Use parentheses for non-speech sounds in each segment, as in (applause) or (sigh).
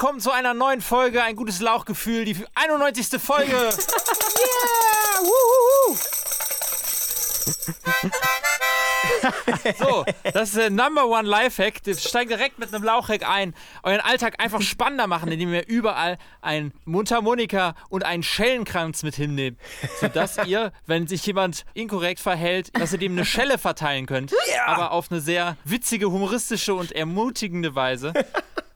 willkommen zu einer neuen Folge. Ein gutes Lauchgefühl, die 91. Folge. (laughs) yeah! Wuhu! so, das ist der Number One Lifehack. Steigt direkt mit einem Lauchhack ein. Euren Alltag einfach spannender machen, indem ihr überall ein Mundharmonika und einen Schellenkranz mit hinnehmt. Sodass (laughs) ihr, wenn sich jemand inkorrekt verhält, dass ihr dem eine Schelle verteilen könnt. Aber auf eine sehr witzige, humoristische und ermutigende Weise.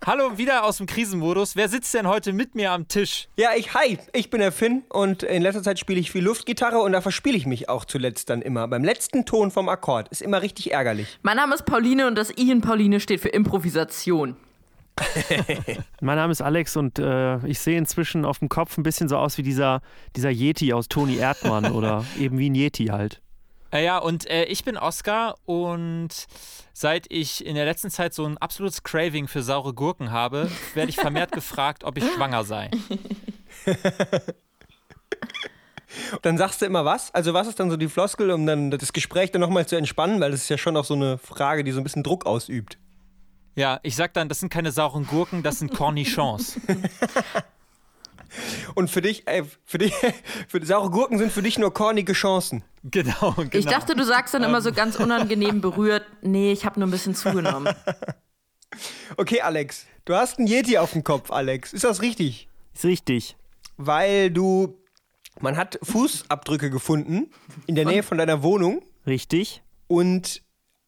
Hallo, wieder aus dem Krisenmodus. Wer sitzt denn heute mit mir am Tisch? Ja, ich, hi, ich bin der Finn und in letzter Zeit spiele ich viel Luftgitarre und da verspiele ich mich auch zuletzt dann immer. Beim letzten Ton vom Akkord. Ist immer richtig ärgerlich. Mein Name ist Pauline und das I in Pauline steht für Improvisation. (laughs) mein Name ist Alex und äh, ich sehe inzwischen auf dem Kopf ein bisschen so aus wie dieser, dieser Yeti aus Toni Erdmann oder eben wie ein Yeti halt. Äh, ja, und äh, ich bin Oscar und seit ich in der letzten Zeit so ein absolutes Craving für saure Gurken habe, werde ich vermehrt (laughs) gefragt, ob ich schwanger sei. (laughs) Dann sagst du immer was? Also was ist dann so die Floskel, um dann das Gespräch dann nochmal zu entspannen, weil das ist ja schon auch so eine Frage, die so ein bisschen Druck ausübt. Ja, ich sag dann, das sind keine sauren Gurken, das sind Cornichons. (laughs) Und für dich, ey, für dich, (laughs) für saure Gurken sind für dich nur kornige Chancen. Genau, genau. Ich dachte, du sagst dann immer so ganz unangenehm berührt, nee, ich habe nur ein bisschen zugenommen. (laughs) Okay, Alex, du hast einen Yeti auf dem Kopf, Alex. Ist das richtig? Ist richtig. Weil du, man hat Fußabdrücke gefunden in der Nähe von deiner Wohnung. Richtig. Und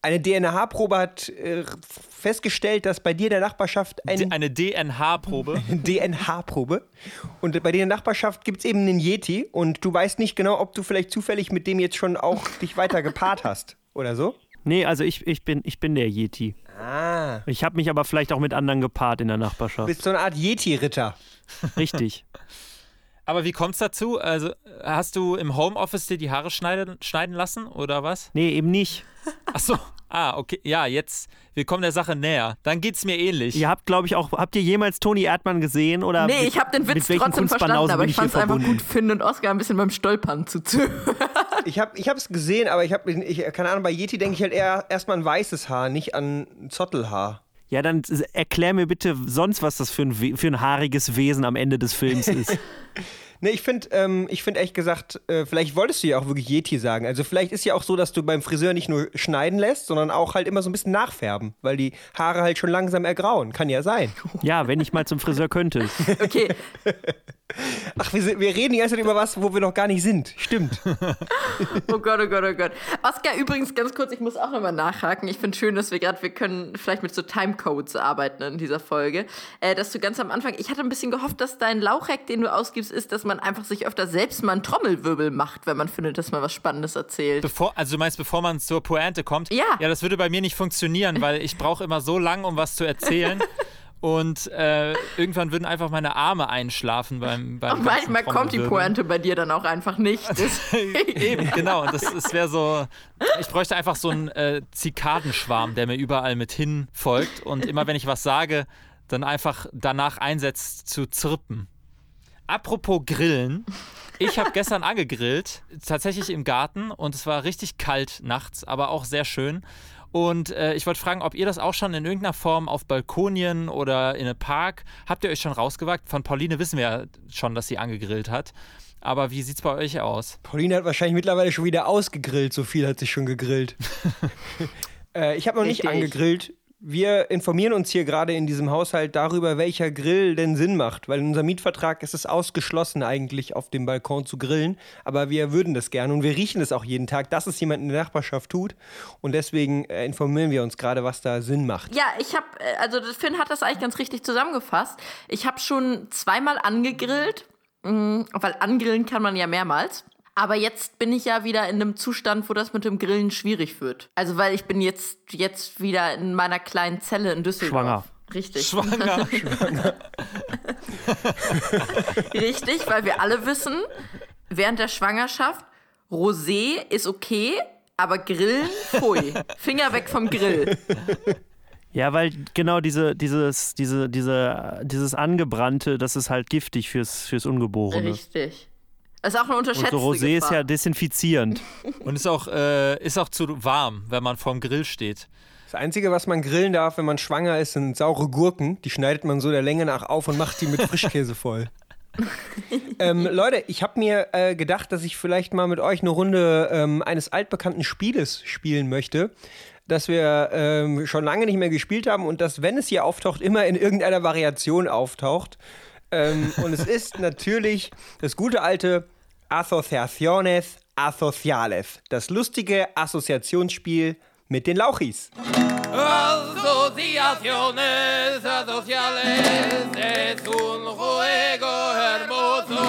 eine DNA-Probe hat äh, festgestellt, dass bei dir in der Nachbarschaft ein eine DNH-Probe. (laughs) DNH-Probe. Und bei dir in der Nachbarschaft gibt es eben einen Yeti und du weißt nicht genau, ob du vielleicht zufällig mit dem jetzt schon auch (laughs) dich weiter gepaart hast oder so. Nee, also ich, ich, bin, ich bin der Yeti. Ah. Ich habe mich aber vielleicht auch mit anderen gepaart in der Nachbarschaft. Du bist so eine Art Yeti-Ritter. (laughs) Richtig. Aber wie kommt's dazu? Also hast du im Homeoffice dir die Haare schneiden, schneiden lassen oder was? Nee, eben nicht. Ach so. Ah, okay. Ja, jetzt, wir kommen der Sache näher. Dann geht's mir ähnlich. Ihr habt, glaube ich, auch, habt ihr jemals Toni Erdmann gesehen? Oder nee, mit, ich habe den Witz trotzdem verstanden, aber ich fand es einfach gut, Finn und Oscar ein bisschen beim Stolpern zuzuhören. (laughs) Ich habe es gesehen, aber ich habe, ich, keine Ahnung, bei Yeti denke ich halt eher erstmal an weißes Haar, nicht an Zottelhaar. Ja, dann erklär mir bitte sonst, was das für ein, für ein haariges Wesen am Ende des Films ist. (laughs) Ne, ich finde, ähm, ich finde ehrlich gesagt, äh, vielleicht wolltest du ja auch wirklich Yeti sagen. Also vielleicht ist ja auch so, dass du beim Friseur nicht nur schneiden lässt, sondern auch halt immer so ein bisschen nachfärben, weil die Haare halt schon langsam ergrauen. Kann ja sein. (laughs) Ja, wenn ich mal zum Friseur könnte. (laughs) Okay. Ach, wir, wir, reden die ganze Zeit über was, wo wir noch gar nicht sind. Stimmt. (laughs) oh Gott, oh Gott, oh Gott. Oscar, übrigens ganz kurz, ich muss auch nochmal nachhaken. Ich finde schön, dass wir gerade, wir können vielleicht mit so Timecodes arbeiten in dieser Folge. Äh, dass du ganz am Anfang, ich hatte ein bisschen gehofft, dass dein Lauchhack, den du ausgibst, ist, dass man einfach sich öfter selbst mal einen Trommelwirbel macht, wenn man findet, dass man was Spannendes erzählt. Bevor, also du meinst, bevor man zur Pointe kommt? Ja. Ja, das würde bei mir nicht funktionieren, weil ich brauche immer so lang, um was zu erzählen. (laughs) Und äh, irgendwann würden einfach meine Arme einschlafen beim beim Und manchmal kommt die Pointe bei dir dann auch einfach nicht. (laughs) Eben, genau. Und das, das wäre so, ich bräuchte einfach so einen äh, Zikadenschwarm, der mir überall mit hin folgt. Und immer wenn ich was sage, dann einfach danach einsetzt zu zirpen. Apropos Grillen. Ich habe gestern angegrillt, tatsächlich im Garten und es war richtig kalt nachts, aber auch sehr schön. Und äh, ich wollte fragen, ob ihr das auch schon in irgendeiner Form auf Balkonien oder in einem Park, habt ihr euch schon rausgewagt? Von Pauline wissen wir ja schon, dass sie angegrillt hat. Aber wie sieht's bei euch aus? Pauline hat wahrscheinlich mittlerweile schon wieder ausgegrillt, so viel hat sie schon gegrillt. (laughs) äh, ich habe noch nicht angegrillt wir informieren uns hier gerade in diesem Haushalt darüber, welcher Grill denn Sinn macht, weil in unserem Mietvertrag ist es ausgeschlossen, eigentlich auf dem Balkon zu grillen. Aber wir würden das gerne und wir riechen es auch jeden Tag, dass es jemand in der Nachbarschaft tut. Und deswegen äh, informieren wir uns gerade, was da Sinn macht. Ja, ich habe, äh, also Finn hat das eigentlich ganz richtig zusammengefasst. Ich habe schon zweimal angegrillt, mm, weil angrillen kann man ja mehrmals. Aber jetzt bin ich ja wieder in einem Zustand, wo das mit dem Grillen schwierig wird. Also weil ich bin jetzt, jetzt wieder in meiner kleinen Zelle in Düsseldorf. Schwanger. Richtig. Schwanger. (laughs) Schwanger. Richtig, weil wir alle wissen, während der Schwangerschaft, Rosé ist okay, aber Grillen, pfui. Finger weg vom Grill. Ja, weil genau diese, dieses, diese, diese, dieses Angebrannte, das ist halt giftig fürs, fürs Ungeborene. Richtig. Das ist auch eine unterschätzte Und so Rosé Gefahr. ist ja desinfizierend. (laughs) Und ist auch, äh, ist auch zu warm, wenn man vorm Grill steht. Das Einzige, was man grillen darf, wenn man schwanger ist, sind saure Gurken. Die schneidet man so der Länge nach auf und macht die mit Frischkäse voll. (laughs) ähm, Leute, ich habe mir äh, gedacht, dass ich vielleicht mal mit euch eine Runde ähm, eines altbekannten Spieles spielen möchte, das wir ähm, schon lange nicht mehr gespielt haben und das, wenn es hier auftaucht, immer in irgendeiner Variation auftaucht. Ähm, und es ist (laughs) natürlich das gute alte Asociaciones Asociales, das lustige Assoziationsspiel mit den Lauchis. Asociaciones Asociales es un juego hermoso.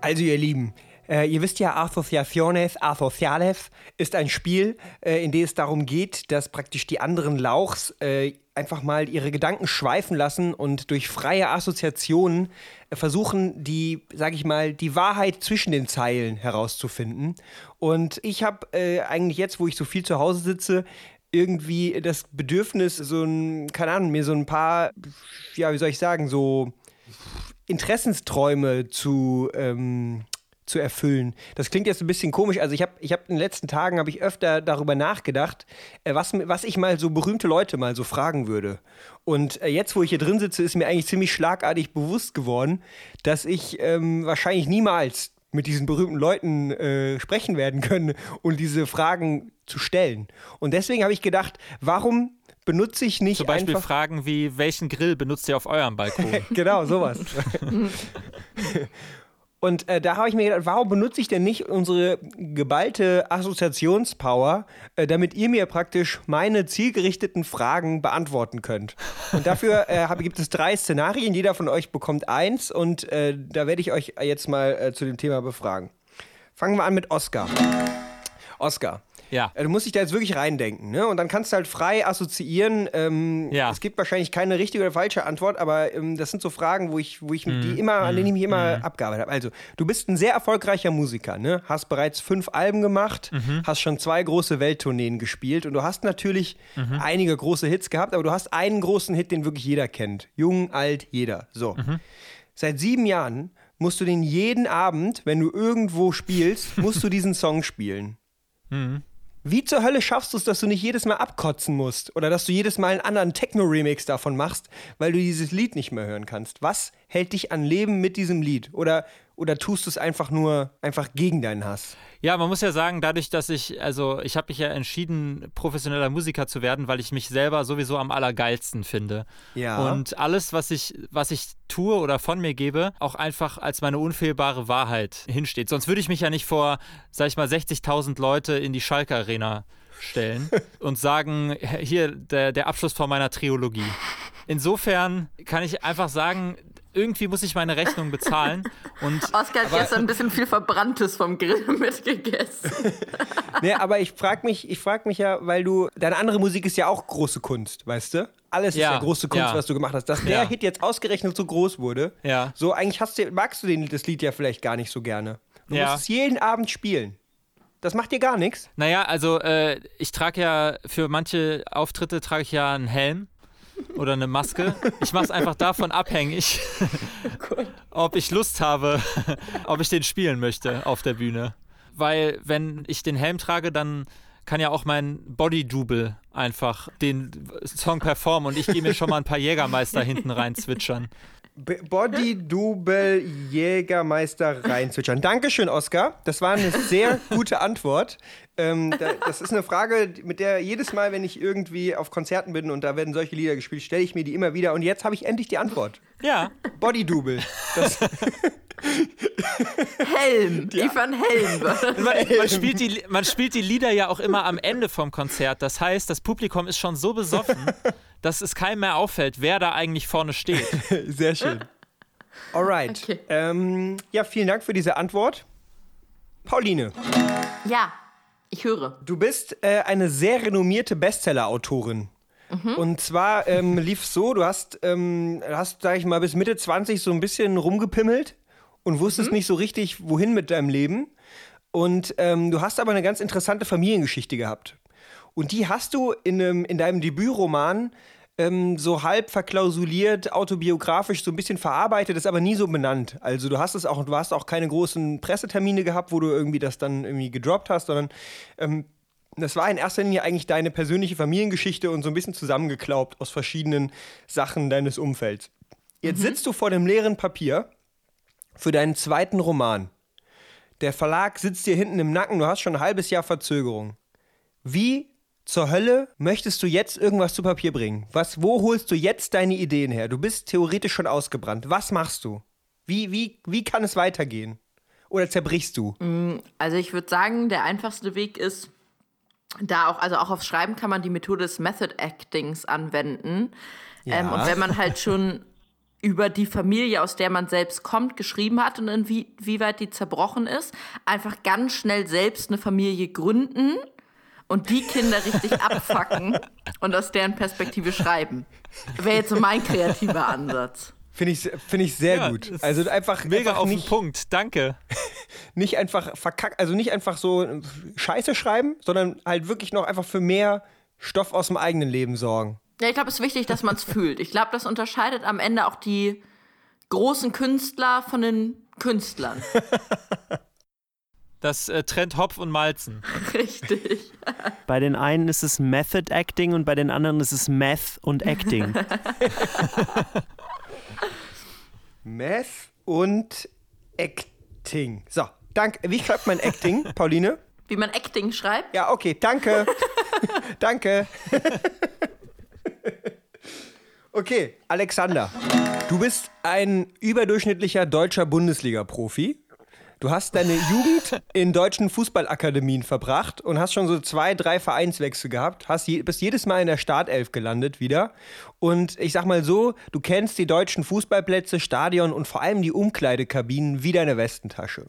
Also ihr Lieben, äh, ihr wisst ja, Asociaciones Asociales ist ein Spiel, äh, in dem es darum geht, dass praktisch die anderen Lauchs äh, einfach mal ihre Gedanken schweifen lassen und durch freie Assoziationen äh, versuchen, die, sag ich mal, die Wahrheit zwischen den Zeilen herauszufinden. Und ich habe äh, eigentlich jetzt, wo ich so viel zu Hause sitze, irgendwie das Bedürfnis, so ein, keine Ahnung, mir so ein paar, ja, wie soll ich sagen, so Interessensträume zu, ähm, zu erfüllen. Das klingt jetzt ein bisschen komisch. Also ich habe ich hab in den letzten Tagen habe ich öfter darüber nachgedacht, äh, was, was ich mal so berühmte Leute mal so fragen würde. Und äh, jetzt, wo ich hier drin sitze, ist mir eigentlich ziemlich schlagartig bewusst geworden, dass ich ähm, wahrscheinlich niemals mit diesen berühmten Leuten äh, sprechen werden können und diese Fragen zu stellen. Und deswegen habe ich gedacht, warum benutze ich nicht Zum Beispiel einfach Fragen wie, welchen Grill benutzt ihr auf eurem Balkon? (laughs) genau, sowas. (laughs) (laughs) Und äh, da habe ich mir gedacht, warum benutze ich denn nicht unsere geballte Assoziationspower, äh, damit ihr mir praktisch meine zielgerichteten Fragen beantworten könnt? Und dafür äh, hab, gibt es drei Szenarien, jeder von euch bekommt eins und äh, da werde ich euch jetzt mal äh, zu dem Thema befragen. Fangen wir an mit Oscar. Oscar, Ja. äh, Du musst dich da jetzt wirklich reindenken, ne? Und dann kannst du halt frei assoziieren. Ähm, Ja. Es gibt wahrscheinlich keine richtige oder falsche Antwort, aber ähm, das sind so Fragen, wo ich, wo ich Mhm. die immer, an denen ich mich immer abgearbeitet habe. Also, du bist ein sehr erfolgreicher Musiker, ne? Hast bereits fünf Alben gemacht, Mhm. hast schon zwei große Welttourneen gespielt und du hast natürlich Mhm. einige große Hits gehabt, aber du hast einen großen Hit, den wirklich jeder kennt. Jung, alt, jeder. So. Mhm. Seit sieben Jahren musst du den jeden Abend, wenn du irgendwo spielst, musst du diesen Song spielen. Wie zur Hölle schaffst du es, dass du nicht jedes Mal abkotzen musst oder dass du jedes Mal einen anderen Techno-Remix davon machst, weil du dieses Lied nicht mehr hören kannst? Was hält dich an Leben mit diesem Lied? Oder, oder tust du es einfach nur einfach gegen deinen Hass? Ja, man muss ja sagen, dadurch, dass ich, also ich habe mich ja entschieden, professioneller Musiker zu werden, weil ich mich selber sowieso am allergeilsten finde. Ja. Und alles, was ich, was ich tue oder von mir gebe, auch einfach als meine unfehlbare Wahrheit hinsteht. Sonst würde ich mich ja nicht vor, sag ich mal, 60.000 Leute in die Schalke Arena stellen (laughs) und sagen, hier, der, der Abschluss von meiner Triologie. Insofern kann ich einfach sagen, irgendwie muss ich meine Rechnung bezahlen und (laughs) Oskar hat gestern ein bisschen viel Verbranntes vom Grill (laughs) mitgegessen. (laughs) nee, aber ich frag mich, ich frag mich ja, weil du, deine andere Musik ist ja auch große Kunst, weißt du? Alles ist Ja, ja große Kunst, ja. was du gemacht hast. Dass der Ja. Hit jetzt ausgerechnet so groß wurde, Ja. so eigentlich hast du, magst du den, das Lied ja vielleicht gar nicht so gerne. Du Ja. musst es jeden Abend spielen. Das macht dir gar nichts. Naja, also äh, ich trage ja für manche Auftritte trage ich ja einen Helm oder eine Maske. Ich mache es einfach davon abhängig, ob ich Lust habe, ob ich den spielen möchte auf der Bühne. Weil wenn ich den Helm trage, dann kann ja auch mein Body-Double einfach den Song performen und ich gehe mir schon mal ein paar Jägermeister hinten rein zwitschern. B- Body Double Jägermeister reinzwitschern. Dankeschön, Oskar. Das war eine sehr (laughs) gute Antwort. Ähm, da, das ist eine Frage, mit der jedes Mal, wenn ich irgendwie auf Konzerten bin und da werden solche Lieder gespielt, stelle ich mir die immer wieder. Und jetzt habe ich endlich die Antwort. Ja, Body Double. Das, (laughs) Helm. Ivan Helm. man, man, spielt die, man spielt die Lieder ja auch immer am Ende vom Konzert. Das heißt, das Publikum ist schon so besoffen, dass es keinem mehr auffällt, wer da eigentlich vorne steht. (laughs) sehr schön. Alright. (laughs) Okay. Ähm, ja, vielen Dank für diese Antwort. Pauline, ja, ich höre. du bist äh, eine sehr renommierte Bestseller-Autorin. Und zwar ähm, (laughs) lief so, du hast, ähm, hast, sag ich mal, bis Mitte 20 so ein bisschen rumgepimmelt und wusstest nicht so richtig, wohin mit deinem Leben. Und ähm, du hast aber eine ganz interessante Familiengeschichte gehabt. Und die hast du in, einem, in deinem Debütroman ähm, so halb verklausuliert, autobiografisch so ein bisschen verarbeitet, ist aber nie so benannt. Also du hast es auch, du hast auch keine großen Pressetermine gehabt, wo du irgendwie das dann irgendwie gedroppt hast, sondern ähm, das war in erster Linie eigentlich deine persönliche Familiengeschichte und so ein bisschen zusammengeklaubt aus verschiedenen Sachen deines Umfelds. Jetzt mhm. sitzt du vor dem leeren Papier für deinen zweiten Roman. Der Verlag sitzt dir hinten im Nacken, du hast schon ein halbes Jahr Verzögerung. Wie zur Hölle möchtest du jetzt irgendwas zu Papier bringen? Was, wo holst du jetzt deine Ideen her? Du bist theoretisch schon ausgebrannt. Was machst du? Wie, wie, wie kann es weitergehen? Oder zerbrichst du? Mm, also ich würde sagen, der einfachste Weg ist, da auch, also auch aufs Schreiben kann man die Methode des Method Actings anwenden. Ja. Ähm, und wenn man halt schon (laughs) über die Familie, aus der man selbst kommt, geschrieben hat und inwieweit die zerbrochen ist, einfach ganz schnell selbst eine Familie gründen und die Kinder richtig (laughs) abfacken und aus deren Perspektive schreiben. Wäre jetzt so mein kreativer Ansatz. Finde ich, find ich sehr ja, gut. Also einfach. Mega einfach auf den Punkt, danke. (laughs) nicht einfach verkacken, also nicht einfach so Scheiße schreiben, sondern halt wirklich noch einfach für mehr Stoff aus dem eigenen Leben sorgen. Ja, ich glaube, es ist wichtig, dass man es fühlt. Ich glaube, das unterscheidet am Ende auch die großen Künstler von den Künstlern. (laughs) Das äh, trennt Hopf und Malzen. (laughs) Richtig. (laughs) Bei den einen ist es Method Acting und bei den anderen ist es Meth und Acting. (laughs) Meth und Acting. So, danke. Wie schreibt man Acting, Pauline? Wie man Acting schreibt? Ja, okay, danke. danke. okay, Alexander. Du bist ein überdurchschnittlicher deutscher Bundesliga-Profi. Du hast deine Jugend in deutschen Fußballakademien verbracht und hast schon so zwei, drei Vereinswechsel gehabt, hast je, bist jedes Mal in der Startelf gelandet wieder. Und ich sag mal so, du kennst die deutschen Fußballplätze, Stadion und vor allem die Umkleidekabinen wie deine Westentasche.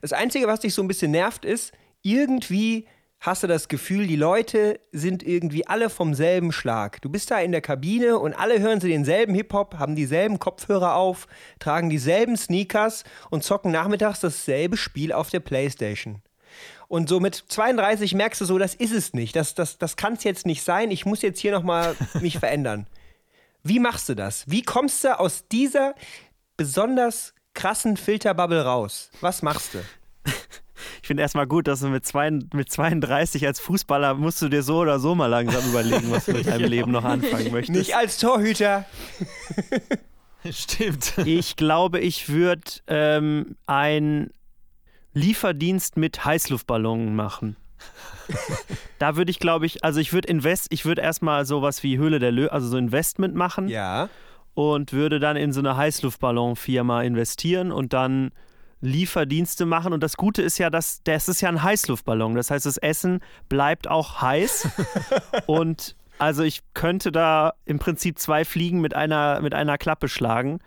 Das Einzige, was dich so ein bisschen nervt, ist, irgendwie hast du das Gefühl, die Leute sind irgendwie alle vom selben Schlag. Du bist da in der Kabine und alle hören sie denselben Hip-Hop, haben dieselben Kopfhörer auf, tragen dieselben Sneakers und zocken nachmittags dasselbe Spiel auf der Playstation. Und so mit 32 merkst du so, das ist es nicht. Das, das, das kann es jetzt nicht sein. Ich muss jetzt hier nochmal (laughs) mich verändern. Wie machst du das? Wie kommst du aus dieser besonders krassen Filterbubble raus? Was machst du? Ich finde erstmal gut, dass du mit, zwei, mit 32 als Fußballer musst du dir so oder so mal langsam überlegen, was du mit deinem (laughs) Leben noch anfangen möchtest. Nicht als Torhüter. (laughs) Stimmt. Ich glaube, ich würde ähm, einen Lieferdienst mit Heißluftballonen machen. (laughs) da würde ich, glaube ich, also ich würde invest, ich würde erstmal sowas wie Höhle der Lö, also so Investment machen. Ja. Und würde dann in so eine Heißluftballonfirma investieren und dann Lieferdienste machen. Und das Gute ist ja, dass das ist ja ein Heißluftballon. Das heißt, das Essen bleibt auch heiß. (laughs) und also ich könnte da im Prinzip zwei Fliegen mit einer, mit einer Klappe schlagen.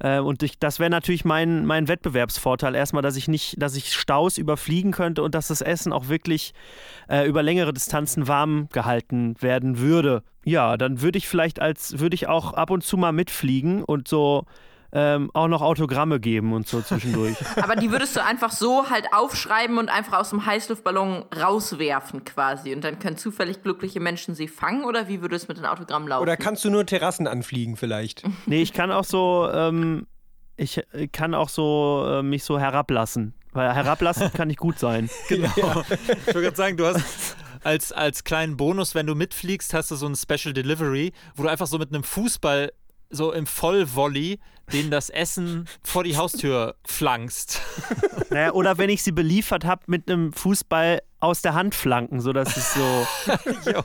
Äh, und ich, das wäre natürlich mein, mein Wettbewerbsvorteil. Erstmal, dass ich nicht, dass ich Staus überfliegen könnte und dass das Essen auch wirklich äh, über längere Distanzen warm gehalten werden würde. Ja, dann würde ich vielleicht als, würde ich auch ab und zu mal mitfliegen und so ähm, auch noch Autogramme geben und so zwischendurch. (laughs) Aber die würdest du einfach so halt aufschreiben und einfach aus dem Heißluftballon rauswerfen quasi. Und dann können zufällig glückliche Menschen sie fangen oder wie würde es mit den Autogrammen laufen? Oder kannst du nur Terrassen anfliegen vielleicht? (laughs) nee, ich kann auch so, ähm, ich kann auch so äh, mich so herablassen. Weil herablassen kann ich gut sein. (laughs) Genau. Ja. Ich würde gerade sagen, du hast als, als kleinen Bonus, wenn du mitfliegst, hast du so ein Special Delivery, wo du einfach so mit einem Fußball so im Vollvolley denen das Essen vor die Haustür flankst. (laughs) Naja, oder wenn ich sie beliefert habe mit einem Fußball aus der Hand flanken, sodass es so. (laughs) (laughs)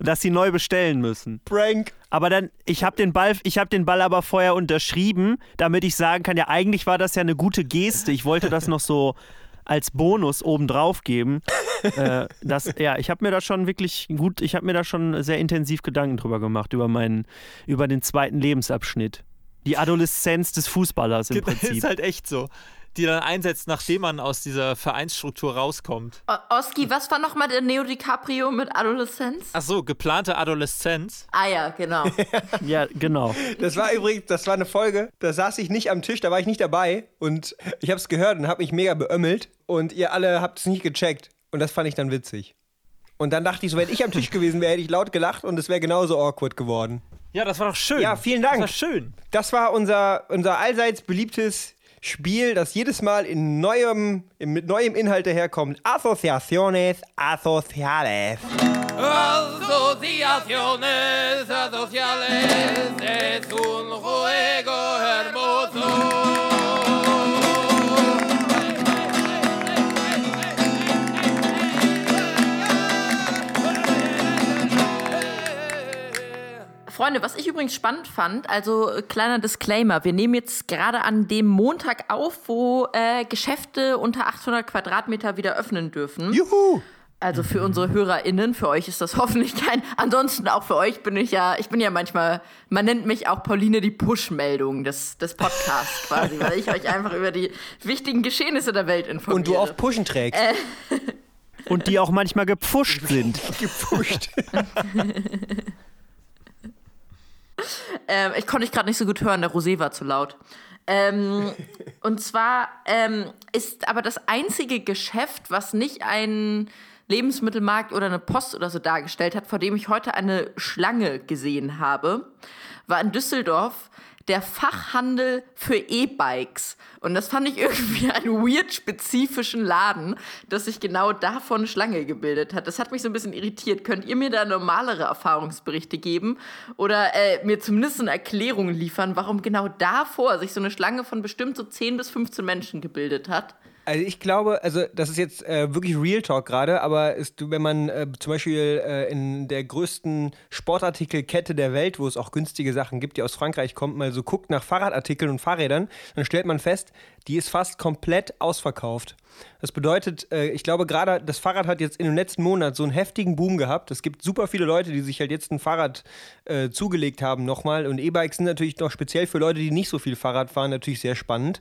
dass sie neu bestellen müssen. Prank. Aber dann, ich habe den Ball, ich habe den Ball aber vorher unterschrieben, damit ich sagen kann, ja, eigentlich war das ja eine gute Geste. Ich wollte das noch so als Bonus obendrauf geben. äh, das, ja, ich habe mir da schon wirklich gut, ich habe mir da schon sehr intensiv Gedanken drüber gemacht, über meinen, über den zweiten Lebensabschnitt. Die Adoleszenz des Fußballers im Prinzip. Das ist halt echt so die dann einsetzt, nachdem man aus dieser Vereinsstruktur rauskommt. O Oski, was war nochmal der Neo DiCaprio mit Adoleszenz? Ach so, geplante Adoleszenz. Ah ja, genau. (laughs) ja, genau. Das war übrigens, das war eine Folge, da saß ich nicht am Tisch, da war ich nicht dabei und ich habe es gehört und habe mich mega beömmelt und ihr alle habt es nicht gecheckt und das fand ich dann witzig. Und dann dachte ich so, wenn ich am Tisch gewesen wäre, hätte ich laut gelacht und es wäre genauso awkward geworden. Ja, das war doch schön. Ja, vielen Dank. Das war schön. Das war unser, unser allseits beliebtes Spiel, das jedes Mal in neuem, mit neuem Inhalt daherkommt. Asociaciones Asociales. Asociaciones Asociales es un juego Freunde, was ich übrigens spannend fand, also äh, kleiner Disclaimer, wir nehmen jetzt gerade an dem Montag auf, wo äh, Geschäfte unter 800 Quadratmeter wieder öffnen dürfen. Juhu! Also für unsere HörerInnen, für euch ist das (laughs) hoffentlich kein. Ansonsten auch für euch bin ich ja, ich bin ja manchmal, man nennt mich auch Pauline die Push-Meldung des, des Podcasts (laughs) quasi, weil ich euch einfach über die wichtigen Geschehnisse der Welt informiere. Und du auf Pushen trägst. Äh. Und die auch manchmal gepfuscht (laughs) sind. Gepusht. Ähm, ich konnte dich gerade nicht so gut hören, der Rosé war zu laut. Ähm, (laughs) und zwar ähm, ist aber das einzige Geschäft, was nicht ein Lebensmittelmarkt oder eine Post oder so dargestellt hat, vor dem ich heute eine Schlange gesehen habe, war in Düsseldorf der Fachhandel für E-Bikes. Und das fand ich irgendwie einen weird spezifischen Laden, dass sich genau davon Schlange gebildet hat. Das hat mich so ein bisschen irritiert. Könnt ihr mir da normalere Erfahrungsberichte geben oder äh, mir zumindest eine Erklärung liefern, warum genau davor sich so eine Schlange von bestimmt so 10 bis 15 Menschen gebildet hat? Also ich glaube, also das ist jetzt äh, wirklich Real Talk gerade, aber ist, wenn man äh, zum Beispiel äh, in der größten Sportartikelkette der Welt, wo es auch günstige Sachen gibt, die aus Frankreich kommt, mal so guckt nach Fahrradartikeln und Fahrrädern, dann stellt man fest, die ist fast komplett ausverkauft. Das bedeutet, äh, ich glaube gerade, das Fahrrad hat jetzt in dem letzten Monat so einen heftigen Boom gehabt. Es gibt super viele Leute, die sich halt jetzt ein Fahrrad äh, zugelegt haben nochmal. Und E-Bikes sind natürlich noch speziell für Leute, die nicht so viel Fahrrad fahren, natürlich sehr spannend.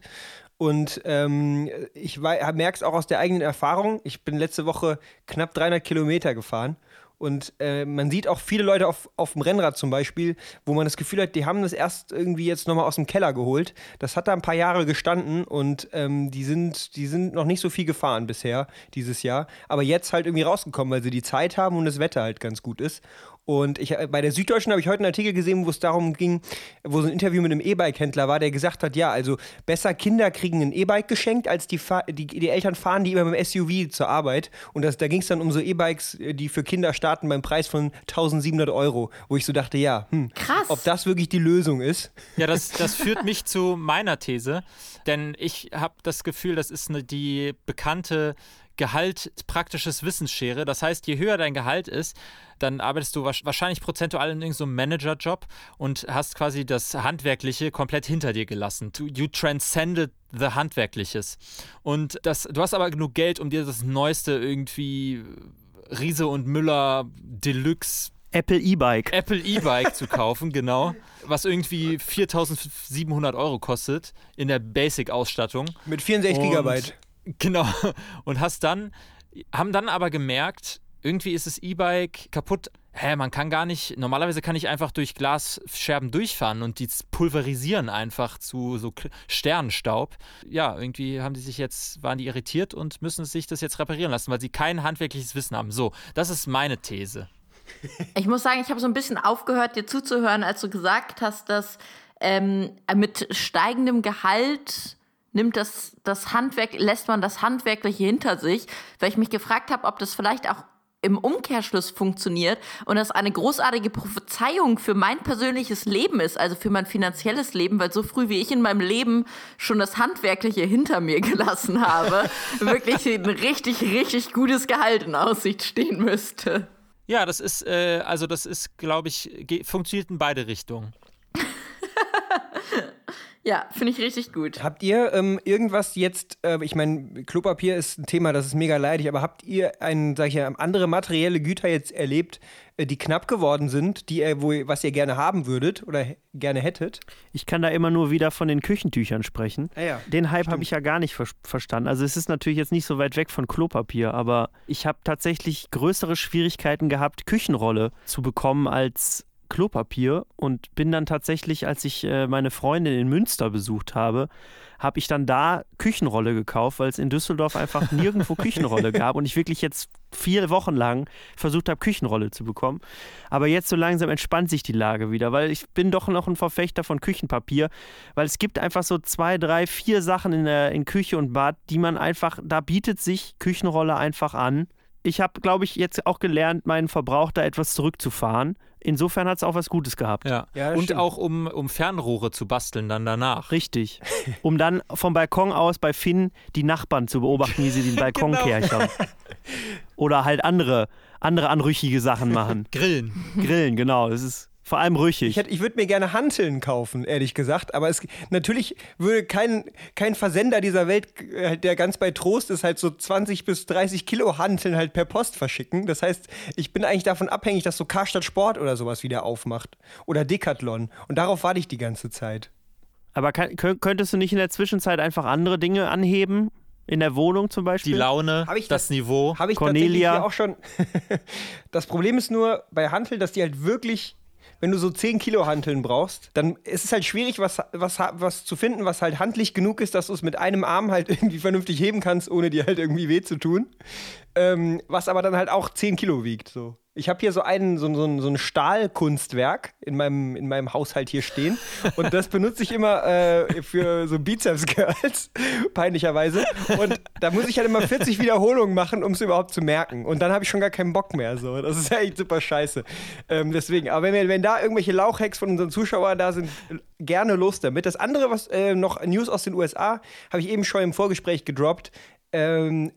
Und ähm, ich merke es auch aus der eigenen Erfahrung. Ich bin letzte Woche knapp 300 Kilometer gefahren. Und äh, man sieht auch viele Leute auf, auf dem Rennrad zum Beispiel, wo man das Gefühl hat, die haben das erst irgendwie jetzt nochmal aus dem Keller geholt. Das hat da ein paar Jahre gestanden und ähm, die, sind, die sind noch nicht so viel gefahren bisher dieses Jahr. Aber jetzt halt irgendwie rausgekommen, weil sie die Zeit haben und das Wetter halt ganz gut ist. Und ich, äh, bei der Süddeutschen habe ich heute einen Artikel gesehen, wo es darum ging, wo so ein Interview mit einem E-Bike-Händler war, der gesagt hat, ja, also besser Kinder kriegen ein E-Bike geschenkt, als die, die, die, Eltern fahren die immer mit dem SUV zur Arbeit. Und das, da ging es dann um so E-Bikes, äh, die für Kinder starten beim Preis von 1700 Euro, wo ich so dachte, ja, hm, Krass. ob das wirklich die Lösung ist. Ja, das, (laughs) das führt mich zu meiner These, denn ich habe das Gefühl, das ist eine, die bekannte Gehalt praktisches Wissensschere. Das heißt, je höher dein Gehalt ist, dann arbeitest du wahrscheinlich prozentual in irgendeinem Managerjob und hast quasi das Handwerkliche komplett hinter dir gelassen. You transcended the Handwerkliches. Und das, du hast aber genug Geld, um dir das neueste irgendwie Riese und Müller Deluxe Apple E-Bike. Apple E-Bike zu (laughs) kaufen, genau. Was irgendwie 4700 Euro kostet in der Basic-Ausstattung. Mit 64 Gigabyte. Genau. Und hast dann, haben dann aber gemerkt, irgendwie ist das E-Bike kaputt. Hä, man kann gar nicht, normalerweise kann ich einfach durch Glasscherben durchfahren und die pulverisieren einfach zu so Sternenstaub. Ja, irgendwie haben die sich jetzt, waren die irritiert und müssen sich das jetzt reparieren lassen, weil sie kein handwerkliches Wissen haben. So, das ist meine These. Ich muss sagen, ich habe so ein bisschen aufgehört, dir zuzuhören, als du gesagt hast, dass ähm, mit steigendem Gehalt nimmt das, das Handwerk, lässt man das Handwerkliche hinter sich, weil ich mich gefragt habe, ob das vielleicht auch im Umkehrschluss funktioniert und das eine großartige Prophezeiung für mein persönliches Leben ist, also für mein finanzielles Leben, weil so früh wie ich in meinem Leben schon das Handwerkliche hinter mir (laughs) gelassen habe, (laughs) wirklich ein richtig, richtig gutes Gehalt in Aussicht stehen müsste. Ja, das ist, äh, also das ist, glaube ich, funktioniert in beide Richtungen. Ja, finde ich richtig gut. Habt ihr ähm, irgendwas jetzt, äh, ich meine, Klopapier ist ein Thema, das ist mega leidig, aber habt ihr ein, sag ich ja, andere materielle Güter jetzt erlebt, äh, die knapp geworden sind, die ihr, wo, was ihr gerne haben würdet oder gerne hättet? Ich kann da immer nur wieder von den Küchentüchern sprechen. Ah ja, den Hype habe ich ja gar nicht ver verstanden. Also es ist natürlich jetzt nicht so weit weg von Klopapier, aber ich habe tatsächlich größere Schwierigkeiten gehabt, Küchenrolle zu bekommen als Klopapier und bin dann tatsächlich, als ich äh, meine Freundin in Münster besucht habe, habe ich dann da Küchenrolle gekauft, weil es in Düsseldorf einfach (laughs) nirgendwo Küchenrolle gab und ich wirklich jetzt vier Wochen lang versucht habe, Küchenrolle zu bekommen. Aber jetzt so langsam entspannt sich die Lage wieder, weil ich bin doch noch ein Verfechter von Küchenpapier, weil es gibt einfach so zwei, drei, vier Sachen in der in Küche und Bad, die man einfach, da bietet sich Küchenrolle einfach an. Ich habe, glaube ich, jetzt auch gelernt, meinen Verbrauch da etwas zurückzufahren. Insofern hat es auch was Gutes gehabt. Ja, Ja, und stimmt. auch um, um Fernrohre zu basteln dann danach. Richtig. Um dann vom Balkon aus bei Finn die Nachbarn zu beobachten, wie sie den (laughs) Balkon Genau. kerchern. Oder halt andere, andere anrüchige Sachen machen. Grillen. Grillen, genau. Das ist vor allem Ich, rüchig. hätte- ich würde mir gerne Hanteln kaufen, ehrlich gesagt. Aber es, natürlich würde kein, kein Versender dieser Welt, äh, der ganz bei Trost ist, halt so 20 bis 30 Kilo Hanteln halt per Post verschicken. Das heißt, ich bin eigentlich davon abhängig, dass so Karstadt Sport oder sowas wieder aufmacht. Oder Decathlon. Und darauf warte ich die ganze Zeit. Aber kann, könnt- könntest du nicht in der Zwischenzeit einfach andere Dinge anheben? In der Wohnung zum Die Beispiel? Laune, Hab ich das, das- Niveau. Habe ich Cornelia. auch schon. (laughs) das Problem ist nur bei Hanteln, dass die halt wirklich, wenn du so 10 Kilo Hanteln brauchst, dann ist es halt schwierig, was, was, was zu finden, was halt handlich genug ist, dass du es mit einem Arm halt (laughs) irgendwie vernünftig heben kannst, ohne dir halt irgendwie weh zu tun. Ähm, was aber dann halt auch 10 Kilo wiegt. So. Ich habe hier so, einen, so, so, ein- so ein Stahlkunstwerk in meinem, in meinem Haushalt hier stehen. Und das benutze ich immer äh, für so Bizeps-Girls, (laughs) peinlicherweise. Und da muss ich halt immer 40 Wiederholungen machen, um es überhaupt zu merken. Und dann habe ich schon gar keinen Bock mehr. So. Das ist echt super scheiße. Ähm, deswegen, aber wenn, wenn da irgendwelche Lauchhacks von unseren Zuschauern da sind, gerne los damit. Das andere, was äh, noch News aus den USA, habe ich eben schon im Vorgespräch gedroppt. Ähm,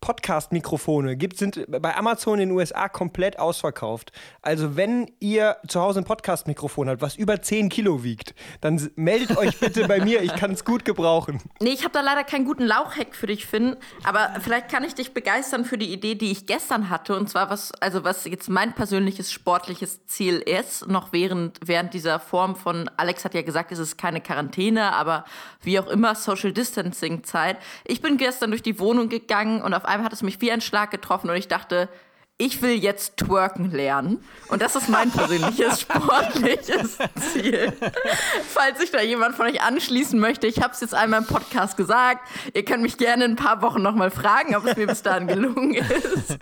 Podcast-Mikrofone gibt, sind bei Amazon in den USA komplett ausverkauft. Also wenn ihr zu Hause ein Podcast-Mikrofon habt, was über 10 Kilo wiegt, dann meldet euch bitte bei mir. Ich kann es gut gebrauchen. (laughs) Nee, ich habe da leider keinen guten Lauchhack für dich finden, aber vielleicht kann ich dich begeistern für die Idee, die ich gestern hatte. Und zwar, was, also was jetzt mein persönliches sportliches Ziel ist, noch während, während dieser Form von, Alex hat ja gesagt, es ist keine Quarantäne, aber wie auch immer, Social Distancing Zeit. Ich bin gestern durch die Wohnung gegangen und auf einmal hat es mich wie ein Schlag getroffen und ich dachte, ich will jetzt twerken lernen. Und das ist mein persönliches (laughs) sportliches Ziel. Falls sich da jemand von euch anschließen möchte, ich habe es jetzt einmal im Podcast gesagt. Ihr könnt mich gerne in ein paar Wochen nochmal fragen, ob es mir bis dahin gelungen ist.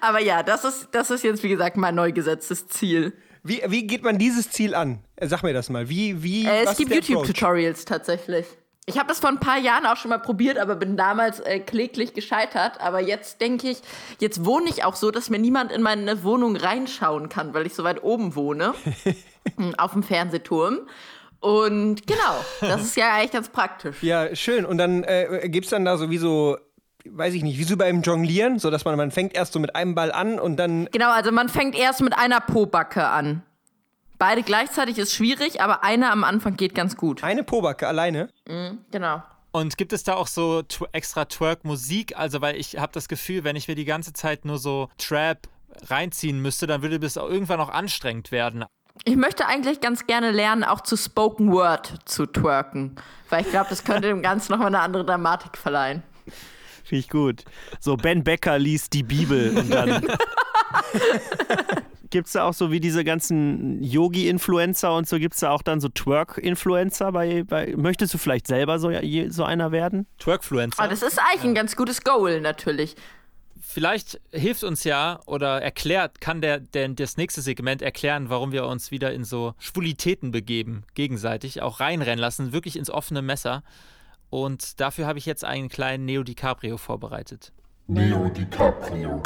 Aber ja, das ist, das ist jetzt, wie gesagt, mein neu gesetztes Ziel. Wie, wie geht man dieses Ziel an? Sag mir das mal. Wie, wie, Äh, es gibt? YouTube-Tutorials tatsächlich. Ich habe das vor ein paar Jahren auch schon mal probiert, aber bin damals äh, kläglich gescheitert. Aber jetzt denke ich, jetzt wohne ich auch so, dass mir niemand in meine Wohnung reinschauen kann, weil ich so weit oben wohne, (laughs) Hm, auf dem Fernsehturm. Und genau, das ist ja eigentlich ganz praktisch. Ja, schön. Und dann äh, gibt es dann da sowieso, weiß ich nicht, wie so beim Jonglieren, so dass man, man fängt erst so mit einem Ball an und dann Genau, also man fängt erst mit einer Pobacke an. Beide gleichzeitig ist schwierig, aber einer am Anfang geht ganz gut. eine Pobacke alleine. Genau. Und gibt es da auch so extra Twerk-Musik? Also, weil ich habe das Gefühl, wenn ich mir die ganze Zeit nur so Trap reinziehen müsste, dann würde das auch irgendwann auch anstrengend werden. Ich möchte eigentlich ganz gerne lernen, auch zu Spoken Word zu twerken. Weil ich glaube, das könnte dem Ganzen nochmal eine andere Dramatik verleihen. Finde ich gut. So, Ben Becker liest die Bibel und dann. (laughs) Gibt es da auch so wie diese ganzen Yogi-Influencer und so, gibt es da auch dann so Twerk-Influencer bei, bei. Möchtest du vielleicht selber so, so einer werden? Twerkfluencer. Aber das ist eigentlich ein ganz gutes Goal, natürlich. Vielleicht hilft uns ja oder erklärt, kann der, der das nächste Segment erklären, warum wir uns wieder in so Schwulitäten begeben, gegenseitig, auch reinrennen lassen, wirklich ins offene Messer. Und dafür habe ich jetzt einen kleinen Neo DiCaprio vorbereitet. Neo DiCaprio.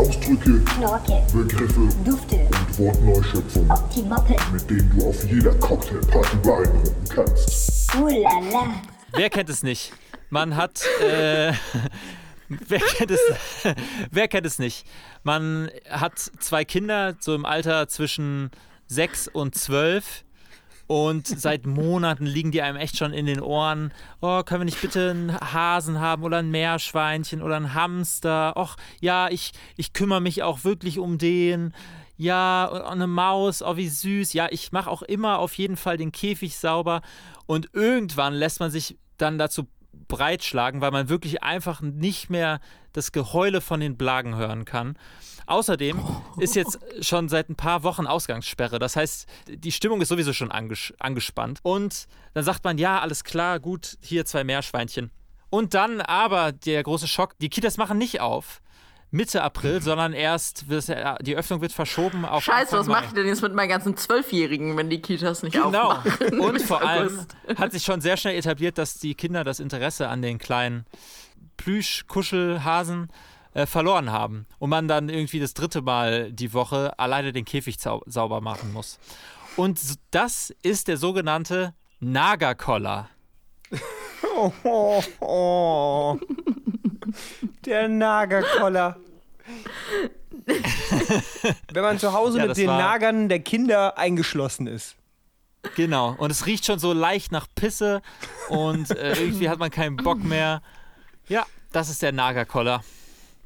Ausdrücke, Knorke, Begriffe Dufte, und Wortneuschöpfungen, die Moppe, mit denen du auf jeder Cocktailparty beeindrucken kannst. uh la la. Wer kennt es nicht? Man hat. Äh, (laughs) wer, kennt es, (laughs) wer kennt es nicht? Man hat zwei Kinder, so im Alter zwischen sechs und zwölf. Und seit Monaten liegen die einem echt schon in den Ohren. Oh, können wir nicht bitte einen Hasen haben oder ein Meerschweinchen oder einen Hamster? Och, ja, ich, ich kümmere mich auch wirklich um den. Ja, und eine Maus, oh, wie süß. Ja, ich mache auch immer auf jeden Fall den Käfig sauber. Und irgendwann lässt man sich dann dazu breitschlagen, weil man wirklich einfach nicht mehr das Geheule von den Blagen hören kann. Außerdem ist jetzt schon seit ein paar Wochen Ausgangssperre. Das heißt, die Stimmung ist sowieso schon anges angespannt. Und dann sagt man, ja, alles klar, gut, hier zwei Meerschweinchen. Und dann aber der große Schock, die Kitas machen nicht auf. Mitte April, sondern erst, wird- die Öffnung wird verschoben auf Scheiße, Anfang was mache ich denn jetzt mit meinen ganzen Zwölfjährigen, wenn die Kitas nicht Genau. aufmachen? Und Im (laughs) vor allem hat sich schon sehr schnell etabliert, dass die Kinder das Interesse an den kleinen Plüsch-Kuschelhasen äh, verloren haben. Und man dann irgendwie das dritte Mal die Woche alleine den Käfig sauber machen muss. Und das ist der sogenannte Nagerkoller. (laughs) Oh, oh, oh. Der Nagerkoller. Wenn man zu Hause Ja, mit den Nagern der Kinder eingeschlossen ist. Genau. Und es riecht schon so leicht nach Pisse und äh, irgendwie hat man keinen Bock mehr. Ja, das ist der Nagerkoller.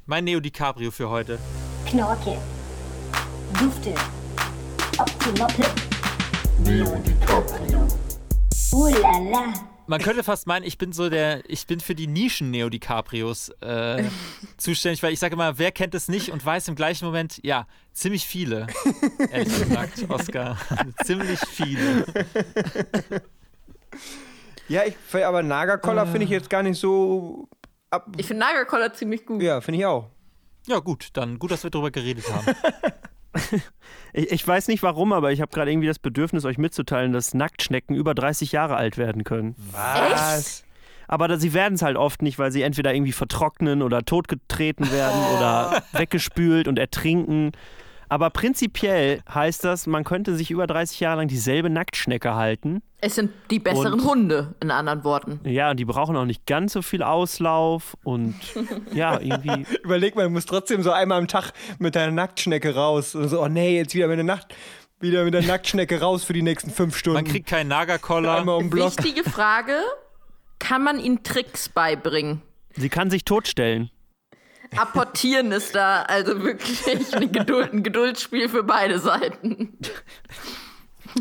Mein Neo DiCaprio für heute. Knorke, Dufte, Optimoppe, Neo DiCaprio. oh la la, Man könnte fast meinen, ich bin so der, ich bin für die Nischen Neo DiCaprios äh, (laughs) zuständig, weil ich sage immer, wer kennt es nicht und weiß im gleichen Moment, ja, ziemlich viele. Ehrlich (laughs) gesagt, Oscar. (laughs) ziemlich viele. Ja, ich, aber Nagerkoller finde ich jetzt gar nicht so. Ab, Ich finde Nagerkoller ziemlich gut. ja, finde ich auch. Ja, gut, dann gut, dass wir darüber geredet haben. (laughs) Ich, ich weiß nicht warum, aber ich habe gerade irgendwie das Bedürfnis, euch mitzuteilen, dass Nacktschnecken über 30 Jahre alt werden können. Was? Aber da, sie werden es halt oft nicht, weil sie entweder irgendwie vertrocknen oder totgetreten werden (laughs) oder weggespült und ertrinken. Aber prinzipiell heißt das, man könnte sich über 30 Jahre lang dieselbe Nacktschnecke halten. Es sind die besseren Und- Hunde, in anderen Worten. Ja, und die brauchen auch nicht ganz so viel Auslauf und (laughs) ja, irgendwie. Überleg mal, du musst trotzdem so einmal am Tag mit deiner Nacktschnecke raus. Und so, oh nee, jetzt wieder mit der Nacht. Wieder mit der (laughs) Nacktschnecke raus für die nächsten fünf Stunden. Man kriegt keinen Nagerkoller. einmal um Block. Wichtige Frage: Kann man ihnen Tricks beibringen? Sie kann sich totstellen. Apportieren ist da also wirklich eine Geduld, ein Geduldsspiel für beide Seiten.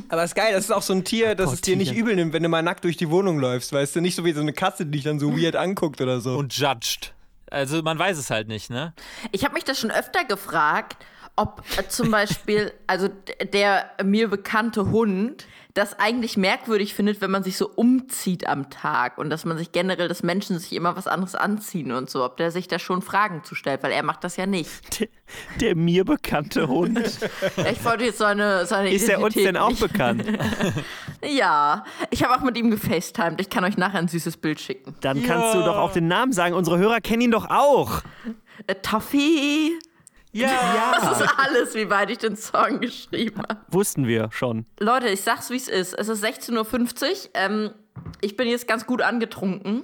Aber das ist geil, das ist auch so ein Tier, das es dir nicht übel nimmt, wenn du mal nackt durch die Wohnung läufst, weißt du? Nicht so wie so eine Katze, die dich dann so (laughs) weird anguckt oder so. und judged. Also man weiß es halt nicht, ne? Ich habe mich das schon öfter gefragt, ob zum Beispiel, also der mir bekannte Hund das eigentlich merkwürdig findet, wenn man sich so umzieht am Tag und dass man sich generell, dass Menschen sich immer was anderes anziehen und so, ob der sich da schon Fragen zu stellt, weil er macht das ja nicht. Der, der mir bekannte Hund. Ich wollte jetzt seine, seine Ist er uns Identität denn auch nicht- bekannt? (laughs) Ja, ich habe auch mit ihm gefacetimed. Ich kann euch nachher ein süßes Bild schicken. Dann kannst du doch auch den Namen sagen. Unsere Hörer kennen ihn doch auch. Äh, Toffee. Ja. Das ist alles, wie weit ich den Song geschrieben habe. Wussten wir schon. Leute, ich sag's, wie es ist. Es ist 16.50 Uhr. Ähm, ich bin jetzt ganz gut angetrunken.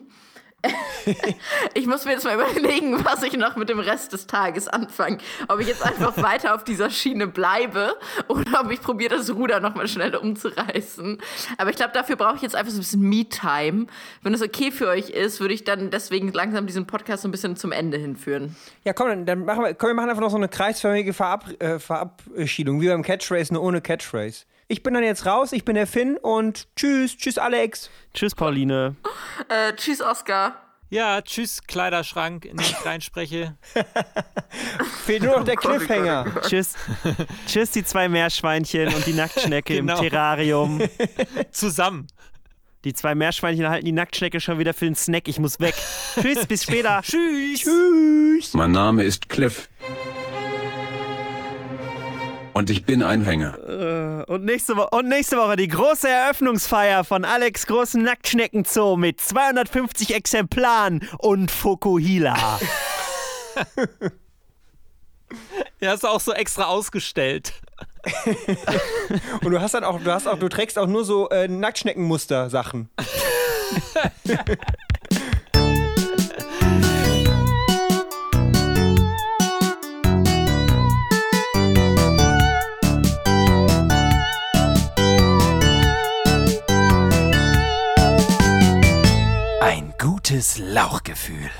(laughs) ich muss mir jetzt mal überlegen, was ich noch mit dem Rest des Tages anfange. Ob ich jetzt einfach (laughs) weiter auf dieser Schiene bleibe oder ob ich probiere, das Ruder noch mal schnell umzureißen. Aber ich glaube, dafür brauche ich jetzt einfach so ein bisschen Me-Time. Wenn es okay für euch ist, würde ich dann deswegen langsam diesen Podcast so ein bisschen zum Ende hinführen. Ja, komm, dann, dann machen wir, komm, wir machen einfach noch so eine kreisförmige Verab, äh, Verabschiedung, wie beim Catchphrase, nur ohne Catchphrase. Ich bin dann jetzt raus, ich bin der Finn und tschüss, tschüss Alex. Tschüss, Pauline. Äh, tschüss, Oscar. Ja, tschüss, Kleiderschrank, in den ich reinspreche. (laughs) Fehlt nur noch der Cliffhanger. Tschüss. Tschüss, die zwei Meerschweinchen und die Nacktschnecke Genau. im Terrarium. (laughs) Zusammen. Die zwei Meerschweinchen halten die Nacktschnecke schon wieder für den Snack. Ich muss weg. Tschüss, bis später. Tschüss. Mein Name ist Cliff. Und ich bin Einhänger. Und nächste, Wo und nächste Woche die große Eröffnungsfeier von Alex großen Nacktschneckenzoo mit 250 Exemplaren und Fokuhila. (laughs) Ja, ist auch so extra ausgestellt. (laughs) Und du hast dann auch, du hast auch, du trägst auch nur so äh, Nacktschneckenmuster-Sachen. (laughs) gutes Lauchgefühl.